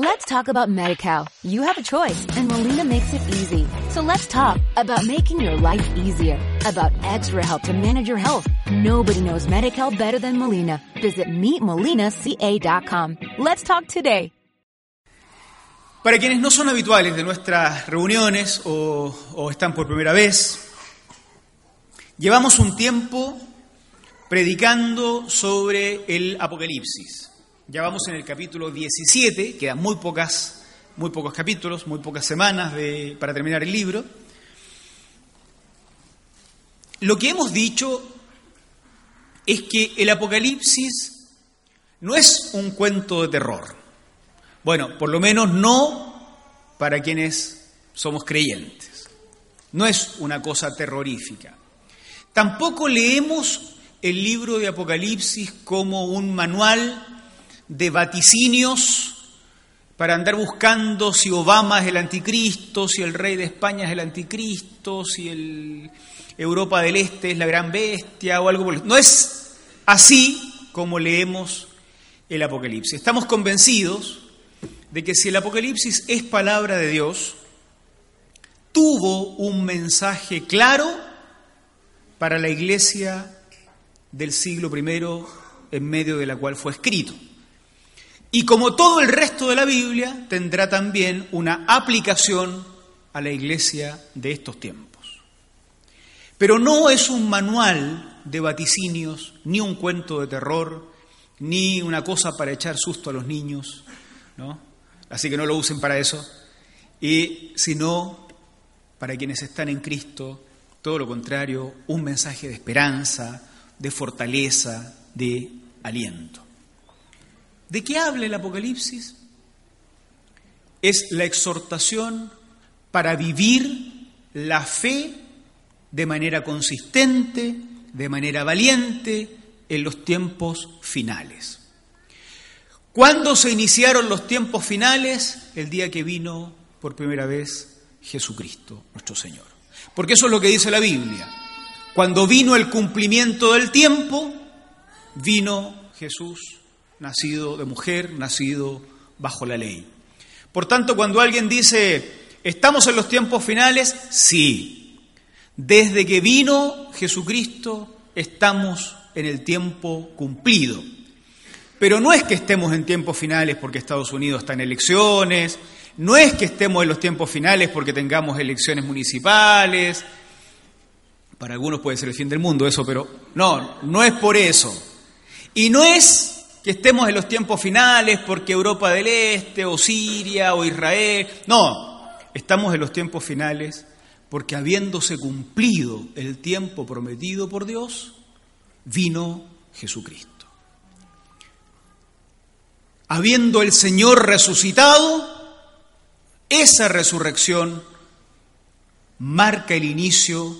Let's talk about MediCal. You have a choice and Molina makes it easy. So let's talk about making your life easier, about extra help to manage your health. Nobody knows MediCal better than Molina. Visit meetmolinaca.com. Let's talk today. Para quienes no son habituales de nuestras reuniones o, o están por primera vez, llevamos un tiempo predicando sobre el Apocalipsis. Ya vamos en el capítulo 17, quedan muy pocas, muy pocos capítulos, muy pocas semanas para terminar el libro. Lo que hemos dicho es que el Apocalipsis no es un cuento de terror. Bueno, por lo menos no para quienes somos creyentes. No es una cosa terrorífica. Tampoco leemos el libro de Apocalipsis como un manual de vaticinios para andar buscando si Obama es el anticristo, si el rey de España es el anticristo, si el Europa del Este es la gran bestia o algo por No es así como leemos el Apocalipsis. Estamos convencidos de que si el Apocalipsis es palabra de Dios, tuvo un mensaje claro para la iglesia del siglo I en medio de la cual fue escrito. Y como todo el resto de la Biblia, tendrá también una aplicación a la iglesia de estos tiempos. Pero no es un manual de vaticinios, ni un cuento de terror, ni una cosa para echar susto a los niños, ¿no? Así que no lo usen para eso, y sino para quienes están en Cristo, todo lo contrario, un mensaje de esperanza, de fortaleza, de aliento. ¿De qué habla el Apocalipsis? Es la exhortación para vivir la fe de manera consistente, de manera valiente, en los tiempos finales. ¿Cuándo se iniciaron los tiempos finales? El día que vino por primera vez Jesucristo, nuestro Señor. Porque eso es lo que dice la Biblia. Cuando vino el cumplimiento del tiempo, vino Jesús nacido de mujer, nacido bajo la ley. Por tanto, cuando alguien dice, ¿estamos en los tiempos finales? Sí. Desde que vino Jesucristo, estamos en el tiempo cumplido. Pero no es que estemos en tiempos finales porque Estados Unidos está en elecciones, no es que estemos en los tiempos finales porque tengamos elecciones municipales, para algunos puede ser el fin del mundo eso, pero no, no es por eso. Y no es que estemos en los tiempos finales porque Europa del Este o Siria o Israel. No, estamos en los tiempos finales porque habiéndose cumplido el tiempo prometido por Dios, vino Jesucristo. Habiendo el Señor resucitado, esa resurrección marca el inicio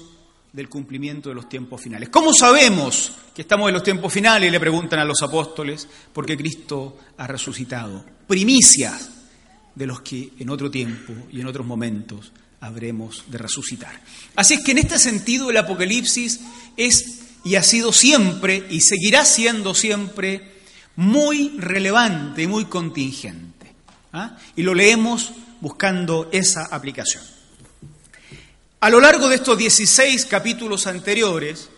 del cumplimiento de los tiempos finales. ¿Cómo sabemos que estamos en los tiempos finales? Le preguntan a los apóstoles, porque Cristo ha resucitado. Primicias de los que en otro tiempo y en otros momentos habremos de resucitar. Así es que en este sentido el Apocalipsis es y ha sido siempre y seguirá siendo siempre muy relevante y muy contingente. ¿ah? Y lo leemos buscando esa aplicación. A lo largo de estos 16 capítulos anteriores,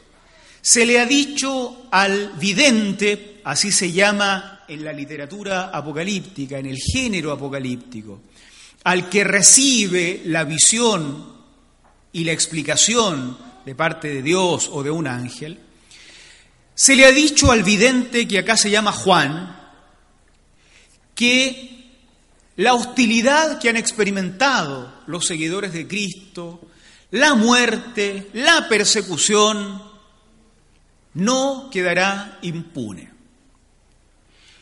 se le ha dicho al vidente, así se llama en la literatura apocalíptica, en el género apocalíptico, al que recibe la visión y la explicación de parte de Dios o de un ángel, se le ha dicho al vidente, que acá se llama Juan, que la hostilidad que han experimentado los seguidores de Cristo, la muerte, la persecución, no quedará impune.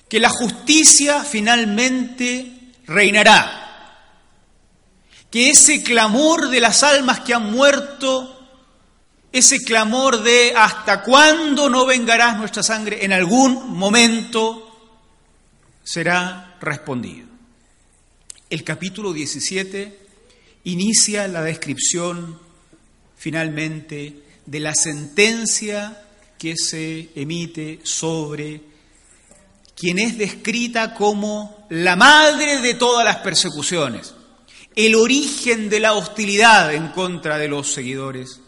Que la justicia finalmente reinará. Que ese clamor de las almas que han muerto, ese clamor de hasta cuándo no vengarás nuestra sangre, en algún momento será respondido. El capítulo 17 inicia la descripción finalmente de la sentencia que se emite sobre quien es descrita como la madre de todas las persecuciones, el origen de la hostilidad en contra de los seguidores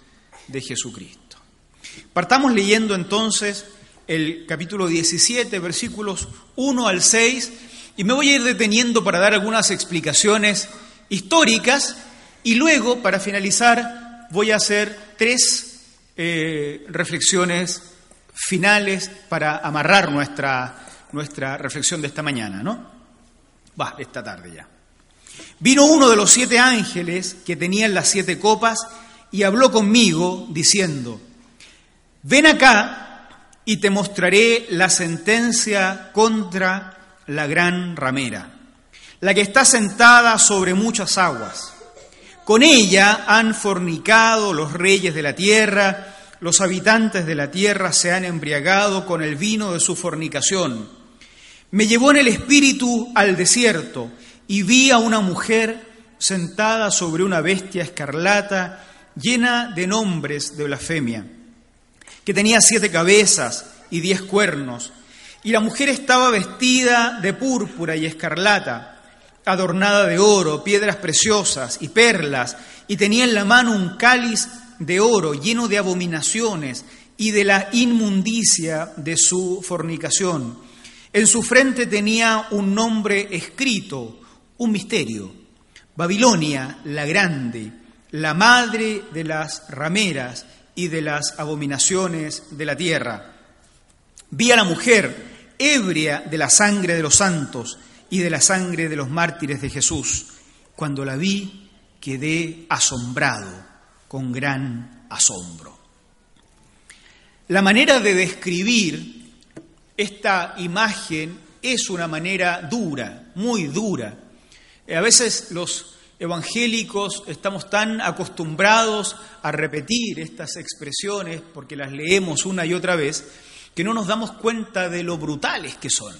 de Jesucristo. Partamos leyendo entonces el capítulo 17, versículos 1 al 6, y me voy a ir deteniendo para dar algunas explicaciones históricas y luego, para finalizar, voy a hacer tres eh, reflexiones finales para amarrar nuestra, nuestra reflexión de esta mañana, ¿no? Va, esta tarde ya. Vino uno de los siete ángeles que tenían las siete copas y habló conmigo diciendo, ven acá y te mostraré la sentencia contra la gran ramera, la que está sentada sobre muchas aguas. Con ella han fornicado los reyes de la tierra, los habitantes de la tierra se han embriagado con el vino de su fornicación. Me llevó en el espíritu al desierto y vi a una mujer sentada sobre una bestia escarlata llena de nombres de blasfemia, que tenía siete cabezas y diez cuernos, y la mujer estaba vestida de púrpura y escarlata, adornada de oro, piedras preciosas y perlas, y tenía en la mano un cáliz de oro lleno de abominaciones y de la inmundicia de su fornicación. En su frente tenía un nombre escrito, un misterio, Babilonia la grande, la madre de las rameras y de las abominaciones de la tierra. Vi a la mujer ebria de la sangre de los santos y de la sangre de los mártires de Jesús. Cuando la vi, quedé asombrado con gran asombro. La manera de describir esta imagen es una manera dura, muy dura. A veces los evangélicos estamos tan acostumbrados a repetir estas expresiones porque las leemos una y otra vez que no nos damos cuenta de lo brutales que son.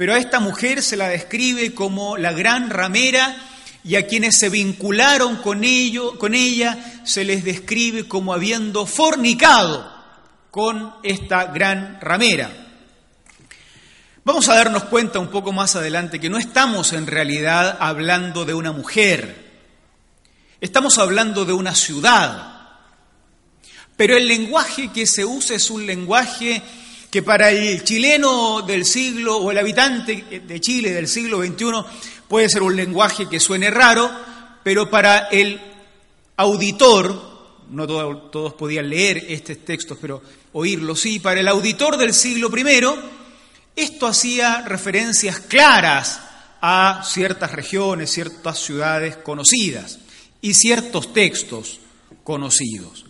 Pero a esta mujer se la describe como la gran ramera y a quienes se vincularon con, ello, con ella se les describe como habiendo fornicado con esta gran ramera. Vamos a darnos cuenta un poco más adelante que no estamos en realidad hablando de una mujer, estamos hablando de una ciudad. Pero el lenguaje que se usa es un lenguaje que para el chileno del siglo o el habitante de Chile del siglo XXI Puede ser un lenguaje que suene raro, pero para el auditor, no todos podían leer estos textos, pero oírlos sí, para el auditor del siglo I, esto hacía referencias claras a ciertas regiones, ciertas ciudades conocidas y ciertos textos conocidos.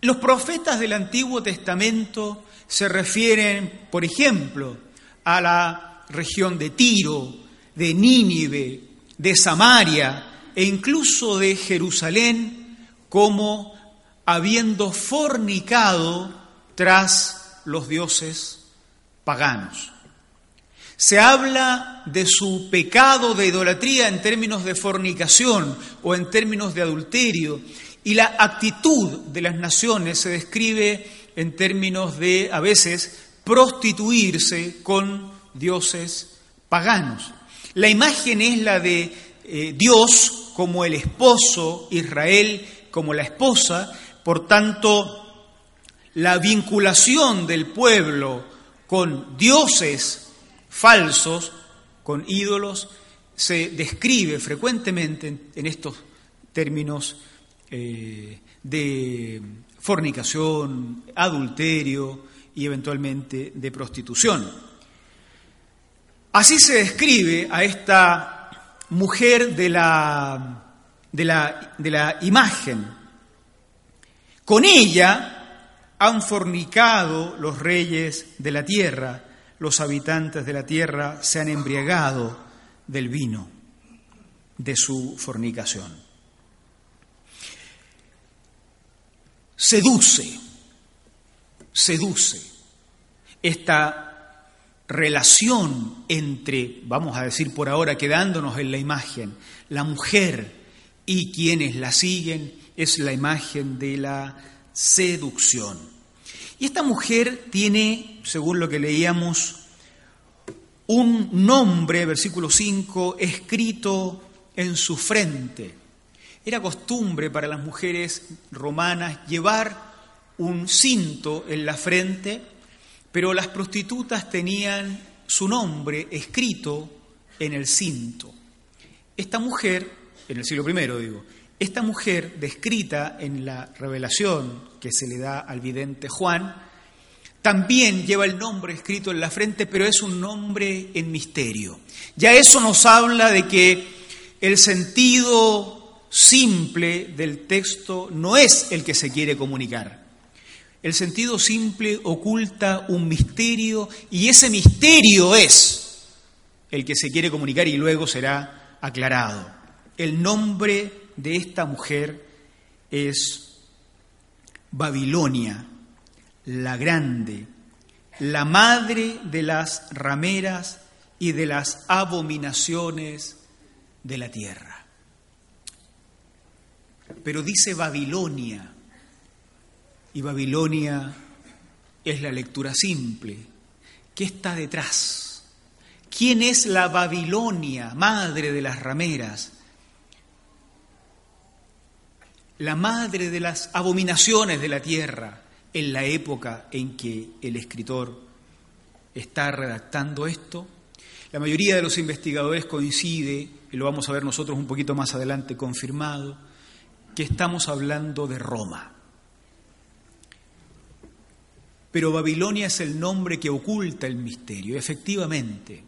Los profetas del Antiguo Testamento se refieren, por ejemplo, a la región de Tiro, de Nínive, de Samaria e incluso de Jerusalén como habiendo fornicado tras los dioses paganos. Se habla de su pecado de idolatría en términos de fornicación o en términos de adulterio y la actitud de las naciones se describe en términos de, a veces, prostituirse con dioses paganos. La imagen es la de eh, Dios como el esposo, Israel como la esposa, por tanto, la vinculación del pueblo con dioses falsos, con ídolos, se describe frecuentemente en, estos términos eh, de fornicación, adulterio y eventualmente de prostitución. Así se describe a esta mujer de la, de la, de la imagen. Con ella han fornicado los reyes de la tierra, los habitantes de la tierra se han embriagado del vino de su fornicación. Seduce, seduce esta relación entre, vamos a decir por ahora, quedándonos en la imagen, la mujer y quienes la siguen, es la imagen de la seducción. Y esta mujer tiene, según lo que leíamos, un nombre, versículo 5, escrito en su frente. Era costumbre para las mujeres romanas llevar un cinto en la frente, pero las prostitutas tenían su nombre escrito en el cinto. Esta mujer, en el siglo I digo, esta mujer descrita en la revelación que se le da al vidente Juan, también lleva el nombre escrito en la frente, pero es un nombre en misterio. Ya eso nos habla de que el sentido simple del texto no es el que se quiere comunicar. El sentido simple oculta un misterio y ese misterio es el que se quiere comunicar y luego será aclarado. El nombre de esta mujer es Babilonia, la grande, la madre de las rameras y de las abominaciones de la tierra. Pero dice Babilonia, y Babilonia es la lectura simple. ¿Qué está detrás? ¿Quién es la Babilonia, madre de las rameras? La madre de las abominaciones de la tierra en la época en que el escritor está redactando esto. La mayoría de los investigadores coincide, y lo vamos a ver nosotros un poquito más adelante confirmado, que estamos hablando de Roma. Pero Babilonia es el nombre que oculta el misterio. Efectivamente,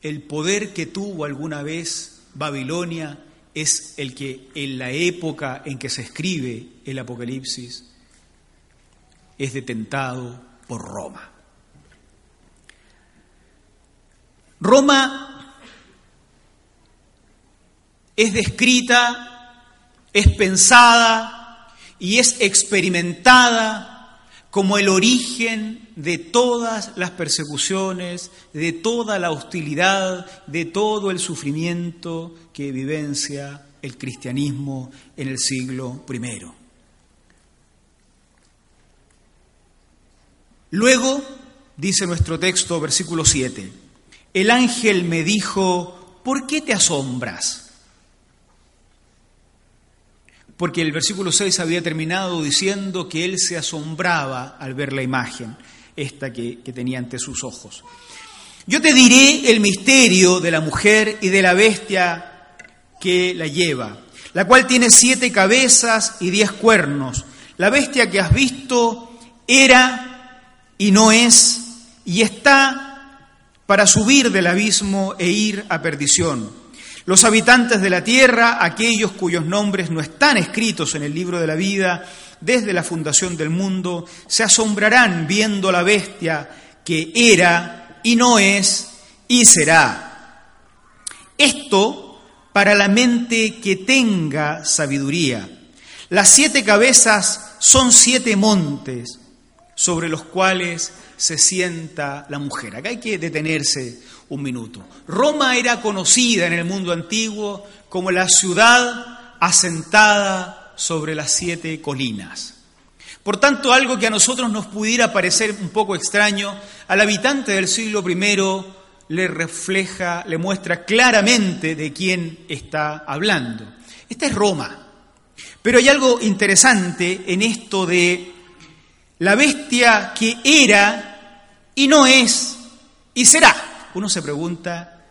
el poder que tuvo alguna vez Babilonia es el que en la época en que se escribe el Apocalipsis es detentado por Roma. Roma es descrita, es pensada y es experimentada como el origen de todas las persecuciones, de toda la hostilidad, de todo el sufrimiento que vivencia el cristianismo en el siglo I. Luego, dice nuestro texto, versículo 7, el ángel me dijo, ¿por qué te asombras? Porque el versículo 6 había terminado diciendo que él se asombraba al ver la imagen, esta que, que tenía ante sus ojos. Yo te diré el misterio de la mujer y de la bestia que la lleva, la cual tiene siete cabezas y diez cuernos. La bestia que has visto era y no es, y está para subir del abismo e ir a perdición. Los habitantes de la tierra, aquellos cuyos nombres no están escritos en el libro de la vida desde la fundación del mundo, se asombrarán viendo la bestia que era y no es y será. Esto para la mente que tenga sabiduría. Las siete cabezas son siete montes sobre los cuales se sienta la mujer. Acá hay que detenerse un minuto. Roma era conocida en el mundo antiguo como la ciudad asentada sobre las siete colinas. Por tanto, algo que a nosotros nos pudiera parecer un poco extraño, al habitante del siglo I le refleja, le muestra claramente de quién está hablando. Esta es Roma. Pero hay algo interesante en esto de la bestia que era y no es y será. Uno se pregunta,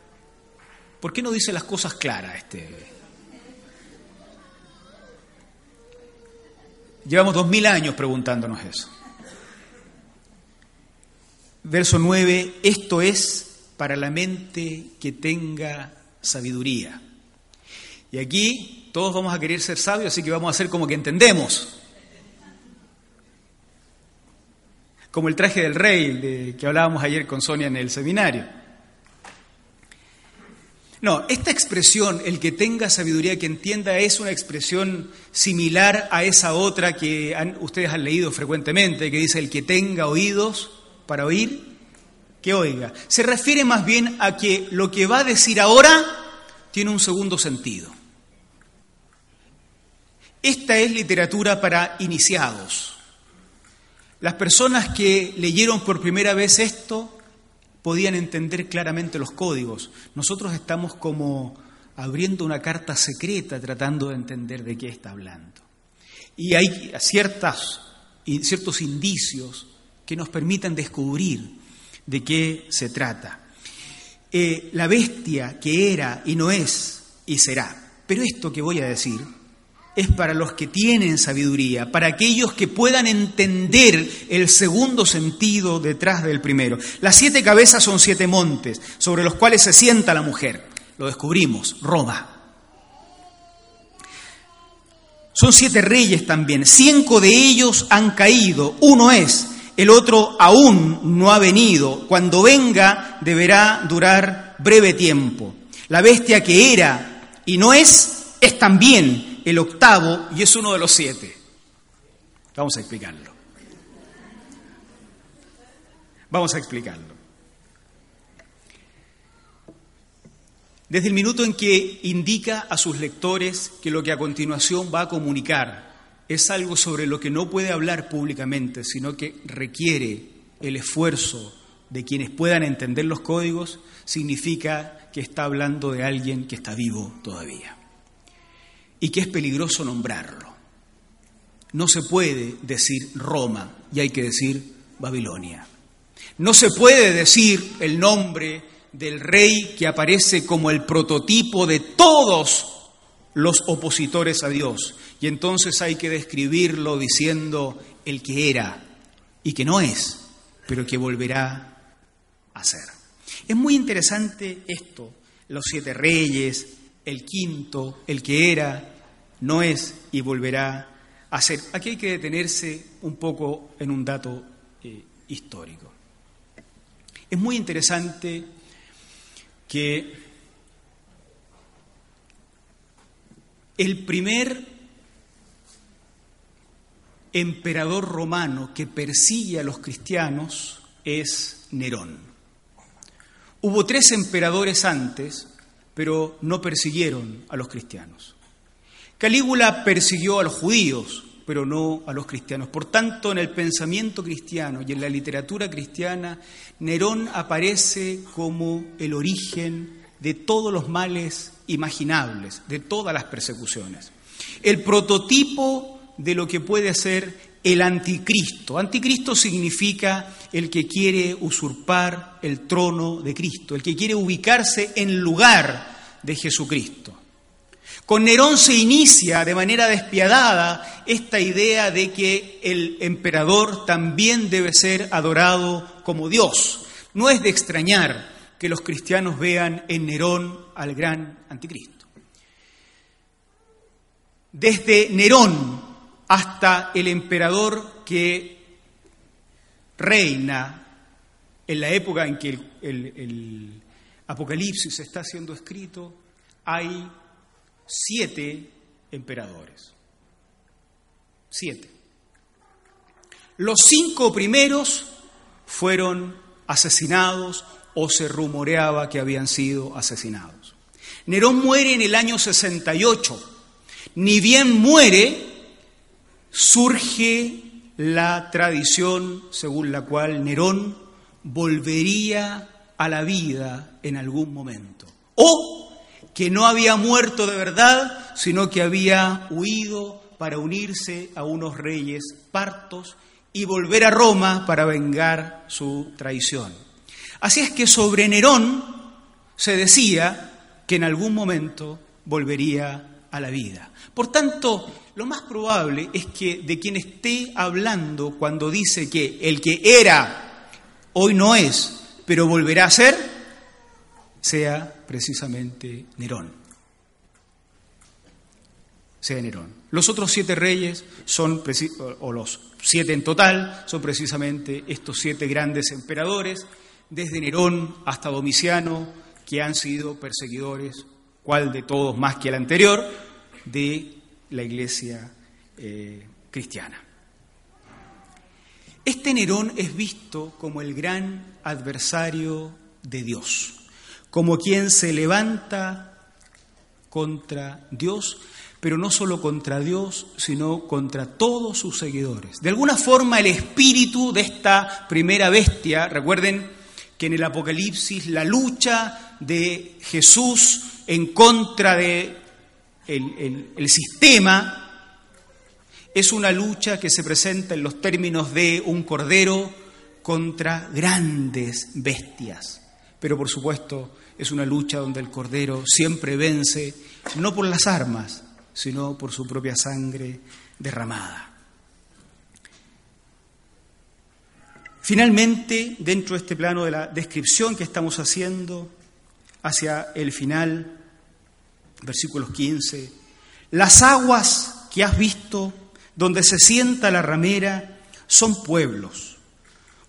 ¿por qué no dice las cosas claras este? Llevamos dos mil años preguntándonos eso. Verso 9, esto es para la mente que tenga sabiduría. Y aquí todos vamos a querer ser sabios, así que vamos a hacer como que entendemos. Como el traje del rey de, que hablábamos ayer con Sonia en el seminario. No, esta expresión, el que tenga sabiduría, que entienda, es una expresión similar a esa otra que ustedes han leído frecuentemente, que dice el que tenga oídos para oír, que oiga. Se refiere más bien a que lo que va a decir ahora tiene un segundo sentido. Esta es literatura para iniciados. Las personas que leyeron por primera vez esto podían entender claramente los códigos. Nosotros estamos como abriendo una carta secreta tratando de entender de qué está hablando. Y hay ciertas, ciertos indicios que nos permitan descubrir de qué se trata. Eh, la bestia que era y no es y será. Pero esto que voy a decir es para los que tienen sabiduría, para aquellos que puedan entender el segundo sentido detrás del primero. Las siete cabezas son siete montes sobre los cuales se sienta la mujer. Lo descubrimos, Roma. Son siete reyes también. Cinco de ellos han caído. Uno es, el otro aún no ha venido. Cuando venga deberá durar breve tiempo. La bestia que era y no es, es también el octavo y es uno de los siete. Vamos a explicarlo. Vamos a explicarlo. Desde el minuto en que indica a sus lectores que lo que a continuación va a comunicar es algo sobre lo que no puede hablar públicamente, sino que requiere el esfuerzo de quienes puedan entender los códigos, significa que está hablando de alguien que está vivo todavía y que es peligroso nombrarlo. No se puede decir Roma y hay que decir Babilonia. No se puede decir el nombre del rey que aparece como el prototipo de todos los opositores a Dios. Y entonces hay que describirlo diciendo el que era y que no es, pero que volverá a ser. Es muy interesante esto, los siete reyes, el quinto, el que era, no es y volverá a ser. Aquí hay que detenerse un poco en un dato eh, histórico. Es muy interesante que el primer emperador romano que persigue a los cristianos es Nerón. Hubo tres emperadores antes pero no persiguieron a los cristianos. Calígula persiguió a los judíos, pero no a los cristianos. Por tanto, en el pensamiento cristiano y en la literatura cristiana, Nerón aparece como el origen de todos los males imaginables, de todas las persecuciones. El prototipo de lo que puede ser el anticristo. Anticristo significa el que quiere usurpar el trono de Cristo, el que quiere ubicarse en lugar de Jesucristo. Con Nerón se inicia de manera despiadada esta idea de que el emperador también debe ser adorado como Dios. No es de extrañar que los cristianos vean en Nerón al gran anticristo. Desde Nerón hasta el emperador que reina en la época en que el, Apocalipsis está siendo escrito, hay siete emperadores. Siete. Los cinco primeros fueron asesinados o se rumoreaba que habían sido asesinados. Nerón muere en el año 68. Ni bien muere, surge la tradición según la cual Nerón volvería a la vida en algún momento. O que no había muerto de verdad, sino que había huido para unirse a unos reyes partos y volver a Roma para vengar su traición. Así es que sobre Nerón se decía que en algún momento volvería a la vida. Por tanto, lo más probable es que de quien esté hablando cuando dice que el que era hoy no es, pero volverá a ser, sea precisamente Nerón. Sea Nerón. Los otros siete reyes son, o los siete en total, son precisamente estos siete grandes emperadores, desde Nerón hasta Domiciano, que han sido perseguidores, cuál de todos más que el anterior, de la iglesia eh, cristiana. Este Nerón es visto como el gran adversario de Dios, como quien se levanta contra Dios, pero no solo contra Dios, sino contra todos sus seguidores. De alguna forma el espíritu de esta primera bestia, recuerden que en el Apocalipsis la lucha de Jesús en contra de el, sistema es una lucha que se presenta en los términos de un cordero contra grandes bestias. Pero por supuesto es una lucha donde el cordero siempre vence, no por las armas, sino por su propia sangre derramada. Finalmente, dentro de este plano de la descripción que estamos haciendo, hacia el final, versículos 15, las aguas que has visto donde se sienta la ramera son pueblos,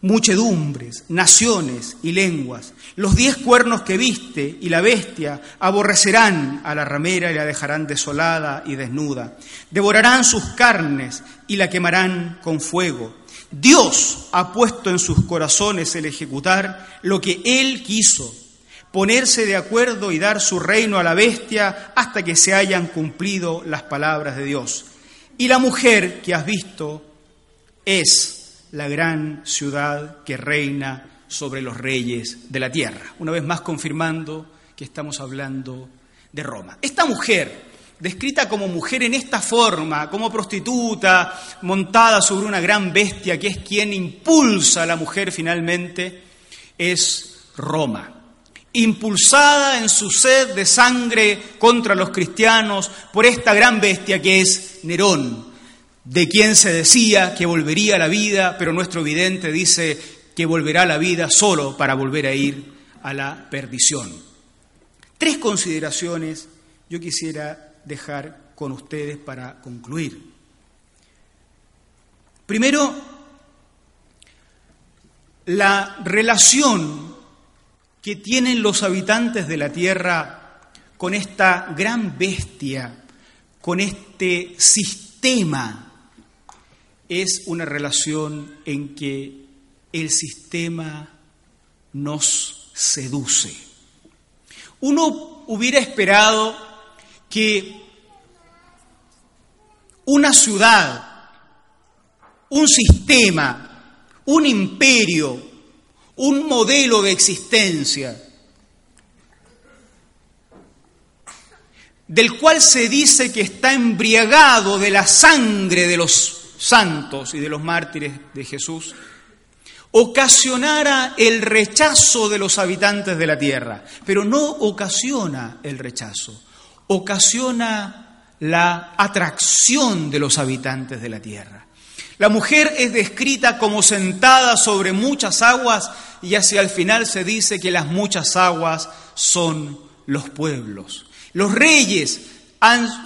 muchedumbres, naciones y lenguas. Los diez cuernos que viste y la bestia aborrecerán a la ramera y la dejarán desolada y desnuda. Devorarán sus carnes y la quemarán con fuego Dios ha puesto en sus corazones el ejecutar lo que Él quiso, ponerse de acuerdo y dar su reino a la bestia hasta que se hayan cumplido las palabras de Dios. Y la mujer que has visto es la gran ciudad que reina sobre los reyes de la tierra. Una vez más confirmando que estamos hablando de Roma. Esta mujer descrita como mujer en esta forma, como prostituta, montada sobre una gran bestia que es quien impulsa a la mujer finalmente, es Roma. Impulsada en su sed de sangre contra los cristianos por esta gran bestia que es Nerón, de quien se decía que volvería a la vida, pero nuestro vidente dice que volverá a la vida solo para volver a ir a la perdición. Tres consideraciones yo quisiera dejar con ustedes para concluir. Primero, la relación que tienen los habitantes de la tierra con esta gran bestia, con este sistema, es una relación en que el sistema nos seduce. Uno hubiera esperado que una ciudad, un sistema, un imperio, un modelo de existencia, del cual se dice que está embriagado de la sangre de los santos y de los mártires de Jesús, ocasionara el rechazo de los habitantes de la tierra, pero no ocasiona el rechazo, ocasiona la atracción de los habitantes de la tierra. La mujer es descrita como sentada sobre muchas aguas y hacia el final se dice que las muchas aguas son los pueblos. Los reyes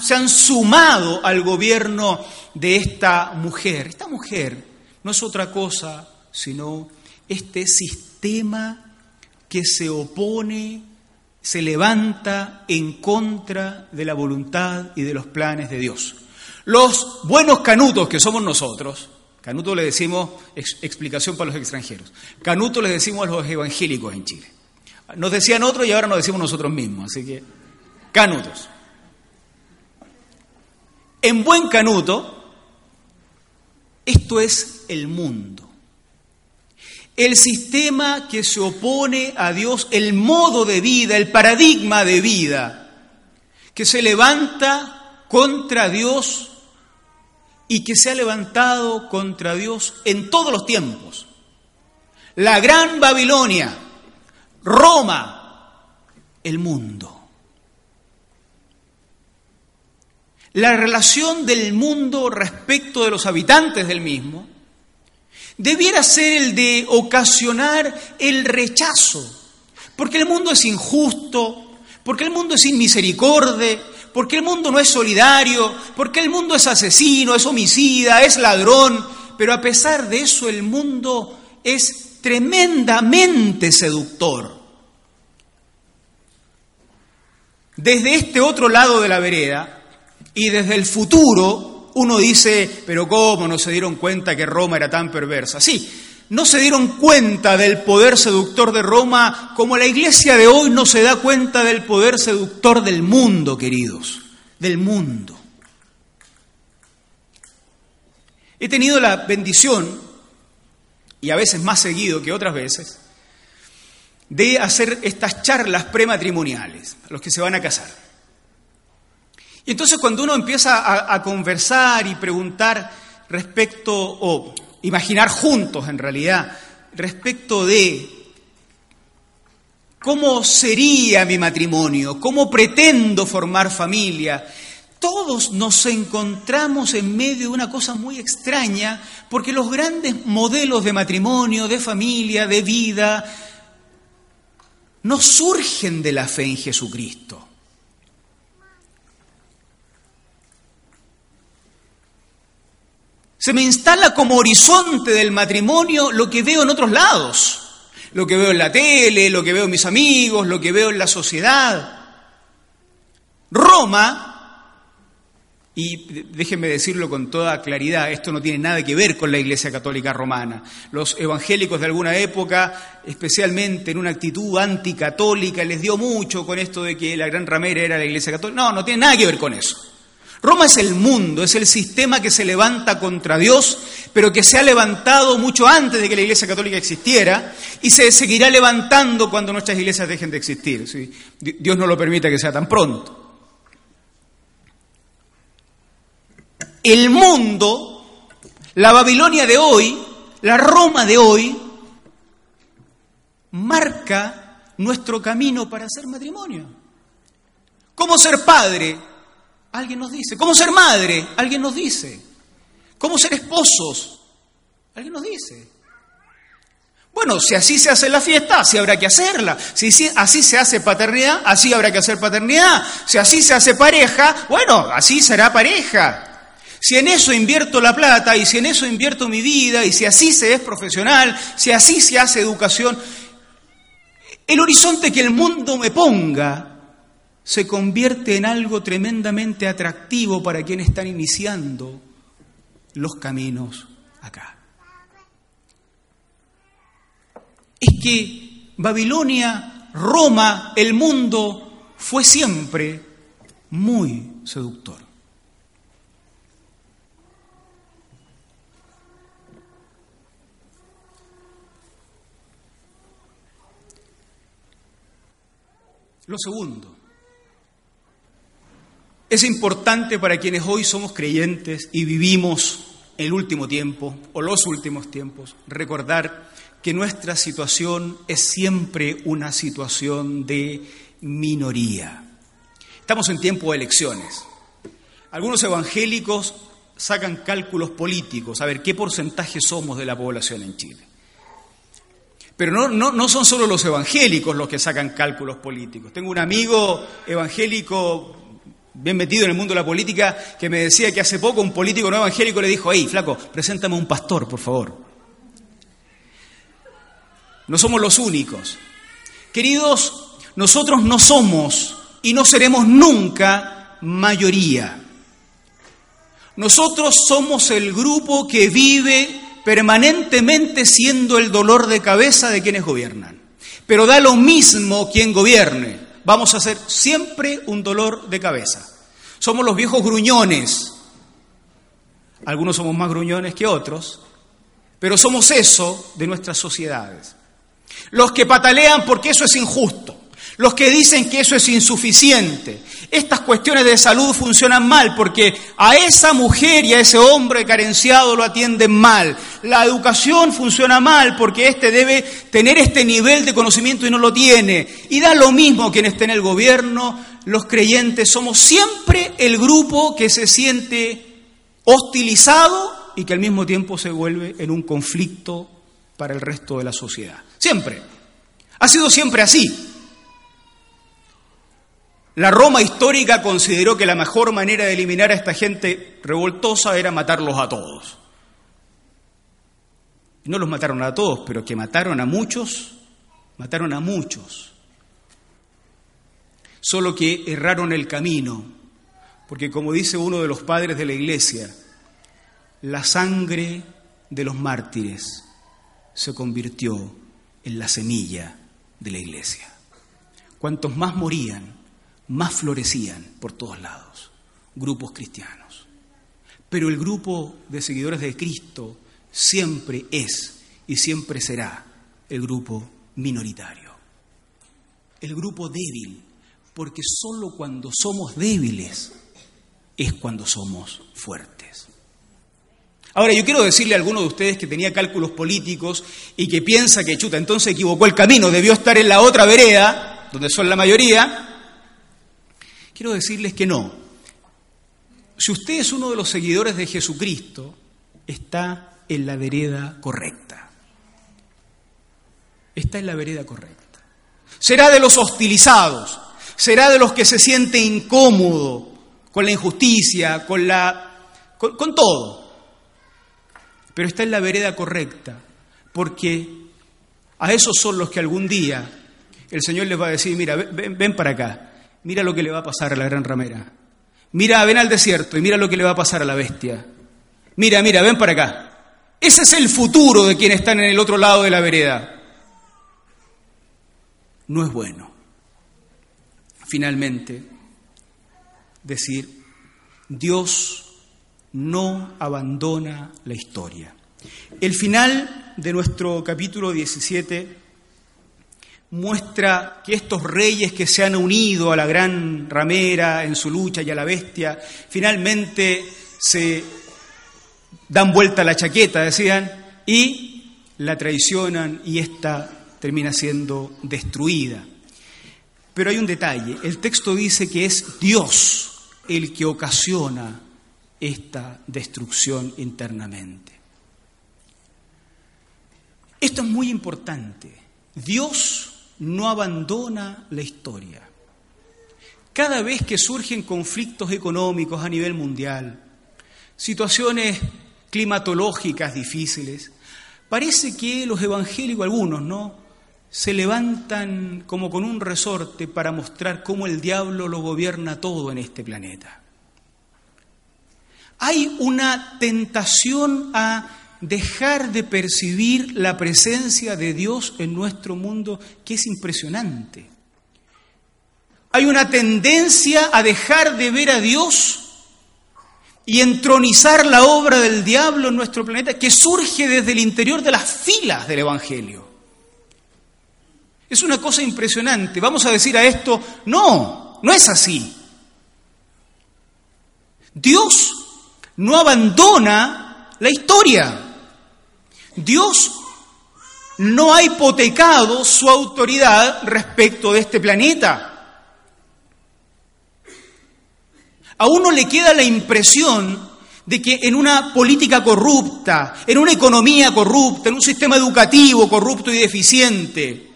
se han sumado al gobierno de esta mujer. Esta mujer no es otra cosa sino este sistema que se opone se levanta en contra de la voluntad y de los planes de Dios. Los buenos canutos que somos nosotros, canuto le decimos, explicación para los extranjeros, canuto le decimos a los evangélicos en Chile. Nos decían otros y ahora nos decimos nosotros mismos, así que canutos. En buen canuto, esto es el mundo. El sistema que se opone a Dios, el modo de vida, el paradigma de vida, que se levanta contra Dios y que se ha levantado contra Dios en todos los tiempos. La gran Babilonia, Roma, el mundo. La relación del mundo respecto de los habitantes del mismo debiera ser el de ocasionar el rechazo, porque el mundo es injusto, porque el mundo es inmisericordia, porque el mundo no es solidario, porque el mundo es asesino, es homicida, es ladrón, pero a pesar de eso el mundo es tremendamente seductor. Desde este otro lado de la vereda y desde el futuro, uno dice, pero ¿cómo no se dieron cuenta que Roma era tan perversa? Sí, no se dieron cuenta del poder seductor de Roma como la iglesia de hoy no se da cuenta del poder seductor del mundo, queridos, del mundo. He tenido la bendición, y a veces más seguido que otras veces, de hacer estas charlas prematrimoniales a los que se van a casar. Y entonces cuando uno empieza a, a conversar y preguntar respecto, o imaginar juntos en realidad, respecto de cómo sería mi matrimonio, cómo pretendo formar familia, todos nos encontramos en medio de una cosa muy extraña, porque los grandes modelos de matrimonio, de familia, de vida, no surgen de la fe en Jesucristo. Se me instala como horizonte del matrimonio lo que veo en otros lados, lo que veo en la tele, lo que veo en mis amigos, lo que veo en la sociedad. Roma y déjenme decirlo con toda claridad, esto no tiene nada que ver con la Iglesia Católica Romana. Los evangélicos de alguna época, especialmente en una actitud anticatólica, les dio mucho con esto de que la gran ramera era la Iglesia Católica. No, no tiene nada que ver con eso. Roma es el mundo, es el sistema que se levanta contra Dios, pero que se ha levantado mucho antes de que la Iglesia Católica existiera y se seguirá levantando cuando nuestras iglesias dejen de existir. Dios no lo permite que sea tan pronto. el mundo, la Babilonia de hoy, la Roma de hoy, marca nuestro camino para hacer matrimonio. ¿Cómo ser padre? Alguien nos dice. ¿Cómo ser madre? Alguien nos dice. ¿Cómo ser esposos? Alguien nos dice. Bueno, si así se hace la fiesta, así habrá que hacerla. Si así se hace paternidad, así habrá que hacer paternidad. Si así se hace pareja, bueno, así será pareja. Si en eso invierto la plata y si en eso invierto mi vida y si así se es profesional, si así se hace educación, el horizonte que el mundo me ponga se convierte en algo tremendamente atractivo para quienes están iniciando los caminos acá. Es que Babilonia, Roma, el mundo fue siempre muy seductor. Lo segundo, es importante para quienes hoy somos creyentes y vivimos el último tiempo o los últimos tiempos, recordar que nuestra situación es siempre una situación de minoría. Estamos en tiempo de elecciones. Algunos evangélicos sacan cálculos políticos, a ver qué porcentaje somos de la población en Chile. Pero no, no, son solo los evangélicos los que sacan cálculos políticos. Tengo un amigo evangélico bien metido en el mundo de la política que me decía que hace poco un político no evangélico le dijo, hey, flaco, preséntame un pastor, por favor. No somos los únicos. Queridos, nosotros no somos y no seremos nunca mayoría. Nosotros somos el grupo que vive permanentemente siendo el dolor de cabeza de quienes gobiernan. Pero da lo mismo quien gobierne, vamos a ser siempre un dolor de cabeza. Somos los viejos gruñones, algunos somos más gruñones que otros, pero somos eso de nuestras sociedades. Los que patalean porque eso es injusto, los que dicen que eso es insuficiente. Estas cuestiones de salud funcionan mal porque a esa mujer y a ese hombre carenciado lo atienden mal. La educación funciona mal porque éste debe tener este nivel de conocimiento y no lo tiene. Y da lo mismo quien esté en el gobierno, los creyentes somos siempre el grupo que se siente hostilizado y que al mismo tiempo se vuelve en un conflicto para el resto de la sociedad. Siempre. Ha sido siempre así. La Roma histórica consideró que la mejor manera de eliminar a esta gente revoltosa era matarlos a todos. No los mataron a todos, pero que mataron a muchos, mataron a muchos. Solo que erraron el camino, porque como dice uno de los padres de la iglesia, la sangre de los mártires se convirtió en la semilla de la iglesia. Cuantos más morían, más florecían por todos lados, grupos cristianos. Pero el grupo de seguidores de Cristo siempre es y siempre será el grupo minoritario. el grupo débil, porque solo cuando somos débiles es cuando somos fuertes. Ahora, yo quiero decirle a alguno de ustedes que tenía cálculos políticos y que piensa que, chuta, entonces equivocó el camino, debió estar en la otra vereda, donde son la mayoría, quiero decirles que no. Si usted es uno de los seguidores de Jesucristo, está en la vereda correcta. Está en la vereda correcta. Será de los hostilizados, será de los que se siente incómodo con la injusticia, con la con, todo pero está en la vereda correcta, porque a esos son los que algún día el Señor les va a decir, mira, ven, para acá, mira lo que le va a pasar a la gran ramera, mira, ven al desierto y mira lo que le va a pasar a la bestia, mira, mira, ven para acá. Ese es el futuro de quienes están en el otro lado de la vereda. No es bueno. Finalmente, decir, Dios no abandona la historia. El final de nuestro capítulo 17 muestra que estos reyes que se han unido a la gran ramera en su lucha y a la bestia, finalmente se dan vuelta a la chaqueta, decían, y la traicionan y ésta termina siendo destruida. Pero hay un detalle, el texto dice que es Dios el que ocasiona esta destrucción internamente. Esto es muy importante. Dios no abandona la historia. Cada vez que surgen conflictos económicos a nivel mundial, situaciones climatológicas difíciles, parece que los evangélicos, algunos, ¿no? se levantan como con un resorte para mostrar cómo el diablo lo gobierna todo en este planeta hay una tentación a dejar de percibir la presencia de Dios en nuestro mundo que es impresionante. Hay una tendencia a dejar de ver a Dios y entronizar la obra del diablo en nuestro planeta que surge desde el interior de las filas del Evangelio. Es una cosa impresionante. Vamos a decir a esto, no, no es así. Dios no abandona la historia. Dios no ha hipotecado su autoridad respecto de este planeta. A uno le queda la impresión de que en una política corrupta, en una economía corrupta, en un sistema educativo corrupto y deficiente,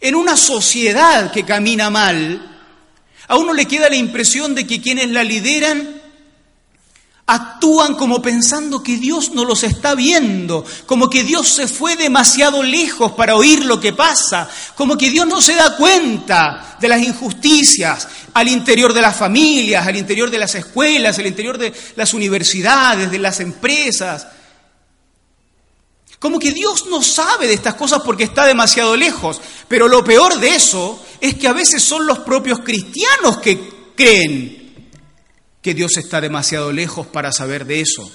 en una sociedad que camina mal, a uno le queda la impresión de que quienes la lideran actúan como pensando que Dios no los está viendo, como que Dios se fue demasiado lejos para oír lo que pasa, como que Dios no se da cuenta de las injusticias al interior de las familias, al interior de las escuelas, al interior de las universidades, de las empresas. Como que Dios no sabe de estas cosas porque está demasiado lejos. Pero lo peor de eso es que a veces son los propios cristianos que creen que Dios está demasiado lejos para saber de eso.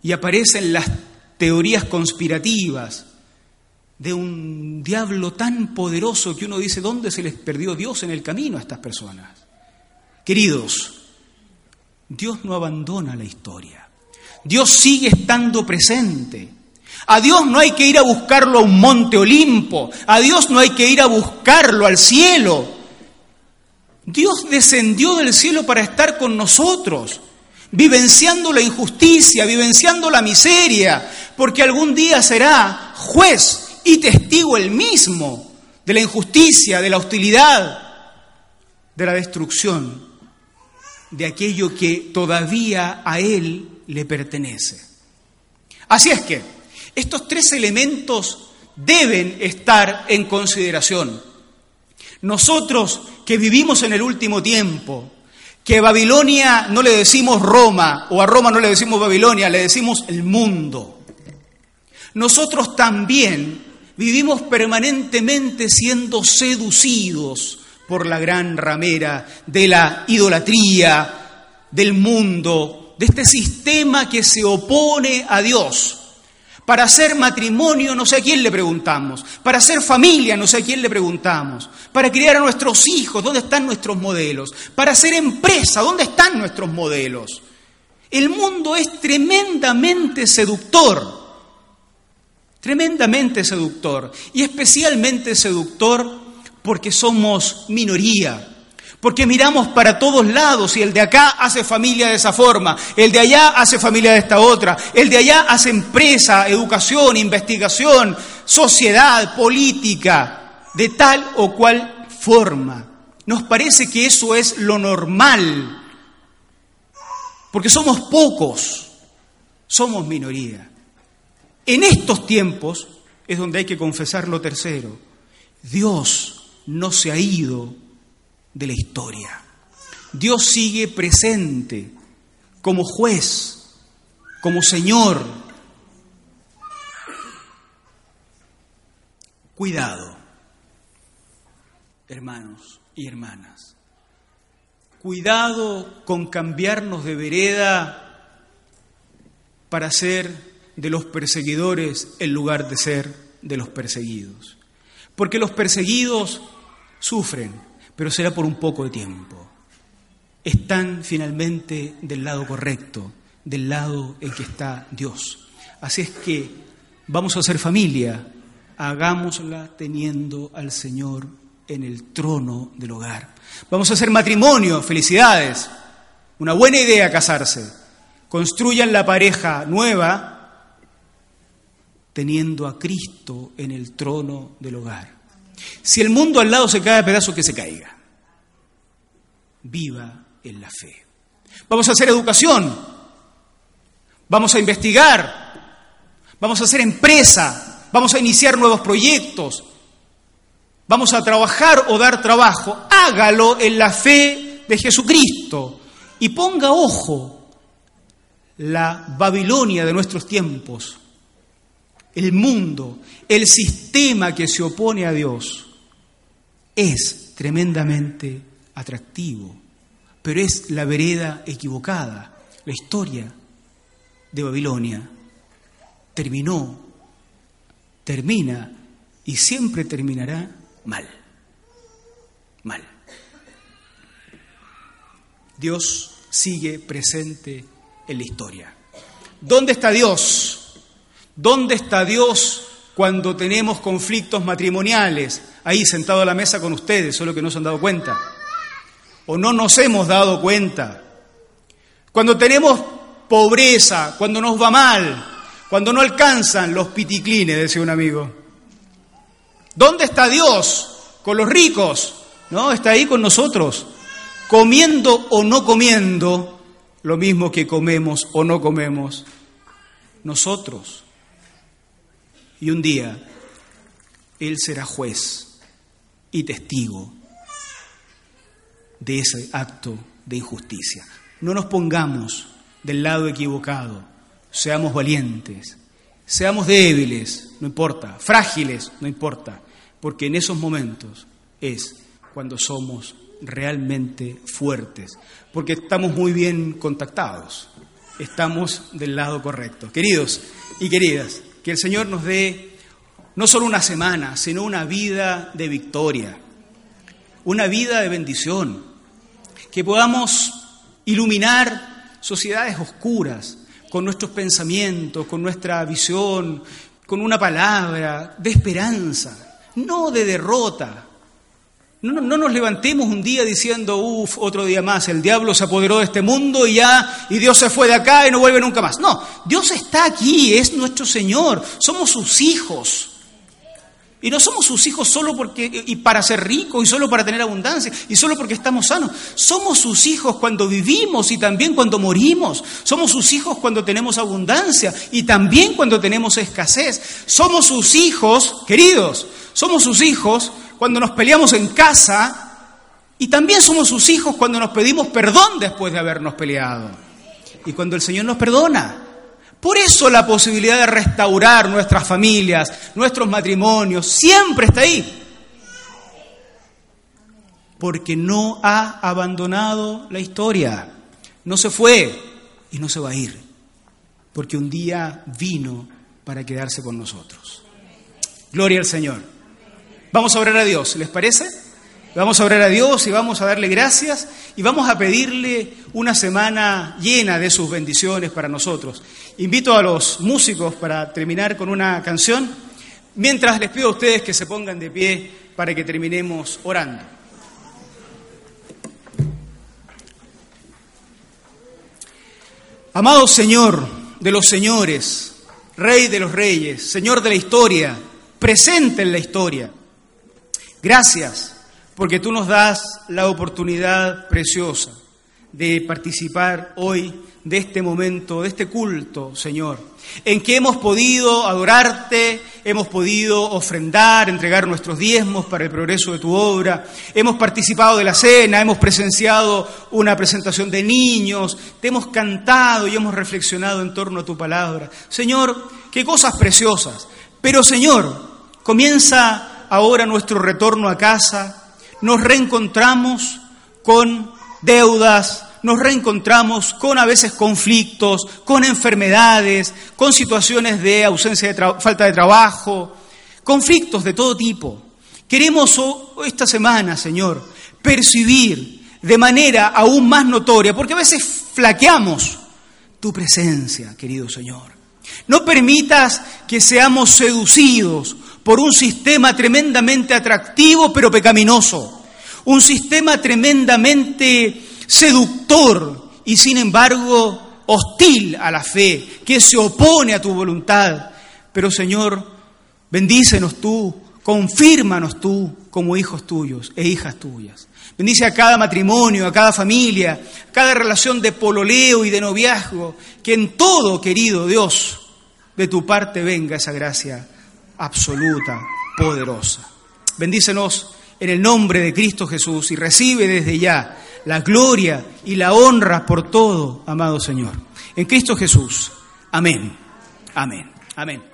Y aparecen las teorías conspirativas de un diablo tan poderoso que uno dice, ¿dónde se les perdió Dios en el camino a estas personas? Queridos, Dios no abandona la historia. Dios sigue estando presente. A Dios no hay que ir a buscarlo a un monte Olimpo. A Dios no hay que ir a buscarlo al cielo. Dios descendió del cielo para estar con nosotros, vivenciando la injusticia, vivenciando la miseria, porque algún día será juez y testigo el mismo de la injusticia, de la hostilidad, de la destrucción, de aquello que todavía a Él le pertenece. Así es que estos tres elementos deben estar en consideración. Nosotros que vivimos en el último tiempo, que Babilonia no le decimos Roma o a Roma no le decimos Babilonia, le decimos el mundo. Nosotros también vivimos permanentemente siendo seducidos por la gran ramera de la idolatría, del mundo, de este sistema que se opone a Dios. Para hacer matrimonio no sé a quién le preguntamos. Para hacer familia no sé a quién le preguntamos. Para criar a nuestros hijos, ¿dónde están nuestros modelos? Para hacer empresa, ¿dónde están nuestros modelos? El mundo es tremendamente seductor. Tremendamente seductor. Y especialmente seductor porque somos minoría porque miramos para todos lados y el de acá hace familia de esa forma, el de allá hace familia de esta otra, el de allá hace empresa, educación, investigación, sociedad, política, de tal o cual forma. Nos parece que eso es lo normal, porque somos pocos, somos minoría. En estos tiempos es donde hay que confesar lo tercero. Dios no se ha ido de la historia. Dios sigue presente como juez, como Señor. Cuidado, hermanos y hermanas. Cuidado con cambiarnos de vereda para ser de los perseguidores en lugar de ser de los perseguidos. Porque los perseguidos sufren, pero será por un poco de tiempo. Están finalmente del lado correcto, del lado en que está Dios. Así es que vamos a hacer familia, hagámosla teniendo al Señor en el trono del hogar. Vamos a hacer matrimonio, felicidades. Una buena idea casarse. Construyan la pareja nueva teniendo a Cristo en el trono del hogar. Si el mundo al lado se cae a pedazos, que se caiga. Viva en la fe. Vamos a hacer educación. Vamos a investigar. Vamos a hacer empresa. Vamos a iniciar nuevos proyectos. Vamos a trabajar o dar trabajo. Hágalo en la fe de Jesucristo. Y ponga ojo la Babilonia de nuestros tiempos el mundo, el sistema que se opone a Dios, es tremendamente atractivo, pero es la vereda equivocada. La historia de Babilonia terminó, termina y siempre terminará mal. Mal. Dios sigue presente en la historia. ¿Dónde está Dios? ¿Dónde está Dios cuando tenemos conflictos matrimoniales? Ahí sentado a la mesa con ustedes, solo que no se han dado cuenta. O no nos hemos dado cuenta. Cuando tenemos pobreza, cuando nos va mal, cuando no alcanzan los piticlines, decía un amigo. ¿Dónde está Dios? Con los ricos. No, está ahí con nosotros. Comiendo o no comiendo, lo mismo que comemos o no comemos nosotros. Y un día Él será juez y testigo de ese acto de injusticia. No nos pongamos del lado equivocado, seamos valientes, seamos débiles, no importa, frágiles, no importa, porque en esos momentos es cuando somos realmente fuertes, porque estamos muy bien contactados, estamos del lado correcto. Queridos y queridas, que el Señor nos dé no solo una semana, sino una vida de victoria, una vida de bendición, que podamos iluminar sociedades oscuras con nuestros pensamientos, con nuestra visión, con una palabra de esperanza, no de derrota, no, nos levantemos un día diciendo, uff, otro día más, el diablo se apoderó de este mundo y ya, y Dios se fue de acá y no vuelve nunca más. No, Dios está aquí, es nuestro Señor, somos sus hijos. Y no somos sus hijos solo porque, y para ser ricos, y solo para tener abundancia, y solo porque estamos sanos. Somos sus hijos cuando vivimos y también cuando morimos. Somos sus hijos cuando tenemos abundancia y también cuando tenemos escasez. Somos sus hijos, queridos, somos sus hijos cuando nos peleamos en casa y también somos sus hijos cuando nos pedimos perdón después de habernos peleado. Y cuando el Señor nos perdona. Por eso la posibilidad de restaurar nuestras familias, nuestros matrimonios, siempre está ahí. Porque no ha abandonado la historia. No se fue y no se va a ir. Porque un día vino para quedarse con nosotros. Gloria al Señor. Vamos a orar a Dios, ¿les parece? Vamos a orar a Dios y vamos a darle gracias y vamos a pedirle una semana llena de sus bendiciones para nosotros. Invito a los músicos para terminar con una canción, mientras les pido a ustedes que se pongan de pie para que terminemos orando. Amado Señor de los señores, Rey de los reyes, Señor de la historia, presente en la historia, gracias porque tú nos das la oportunidad preciosa de participar hoy de este momento, de este culto, Señor, en que hemos podido adorarte, hemos podido ofrendar, entregar nuestros diezmos para el progreso de tu obra, hemos participado de la cena, hemos presenciado una presentación de niños, te hemos cantado y hemos reflexionado en torno a tu palabra. Señor, qué cosas preciosas. Pero Señor, comienza ahora nuestro retorno a casa, nos reencontramos con deudas, nos reencontramos con a veces conflictos, con enfermedades, con situaciones de ausencia de falta de trabajo, conflictos de todo tipo. Queremos esta semana, Señor, percibir de manera aún más notoria, porque a veces flaqueamos tu presencia, querido Señor. No permitas que seamos seducidos por un sistema tremendamente atractivo pero pecaminoso, un sistema tremendamente seductor y sin embargo hostil a la fe, que se opone a tu voluntad. Pero Señor, bendícenos tú, confírmanos tú como hijos tuyos e hijas tuyas. Bendice a cada matrimonio, a cada familia, a cada relación de pololeo y de noviazgo, que en todo, querido Dios, de tu parte venga esa gracia absoluta, poderosa. Bendícenos en el nombre de Cristo Jesús y recibe desde ya la gloria y la honra por todo, amado Señor. En Cristo Jesús. Amén. Amén. Amén.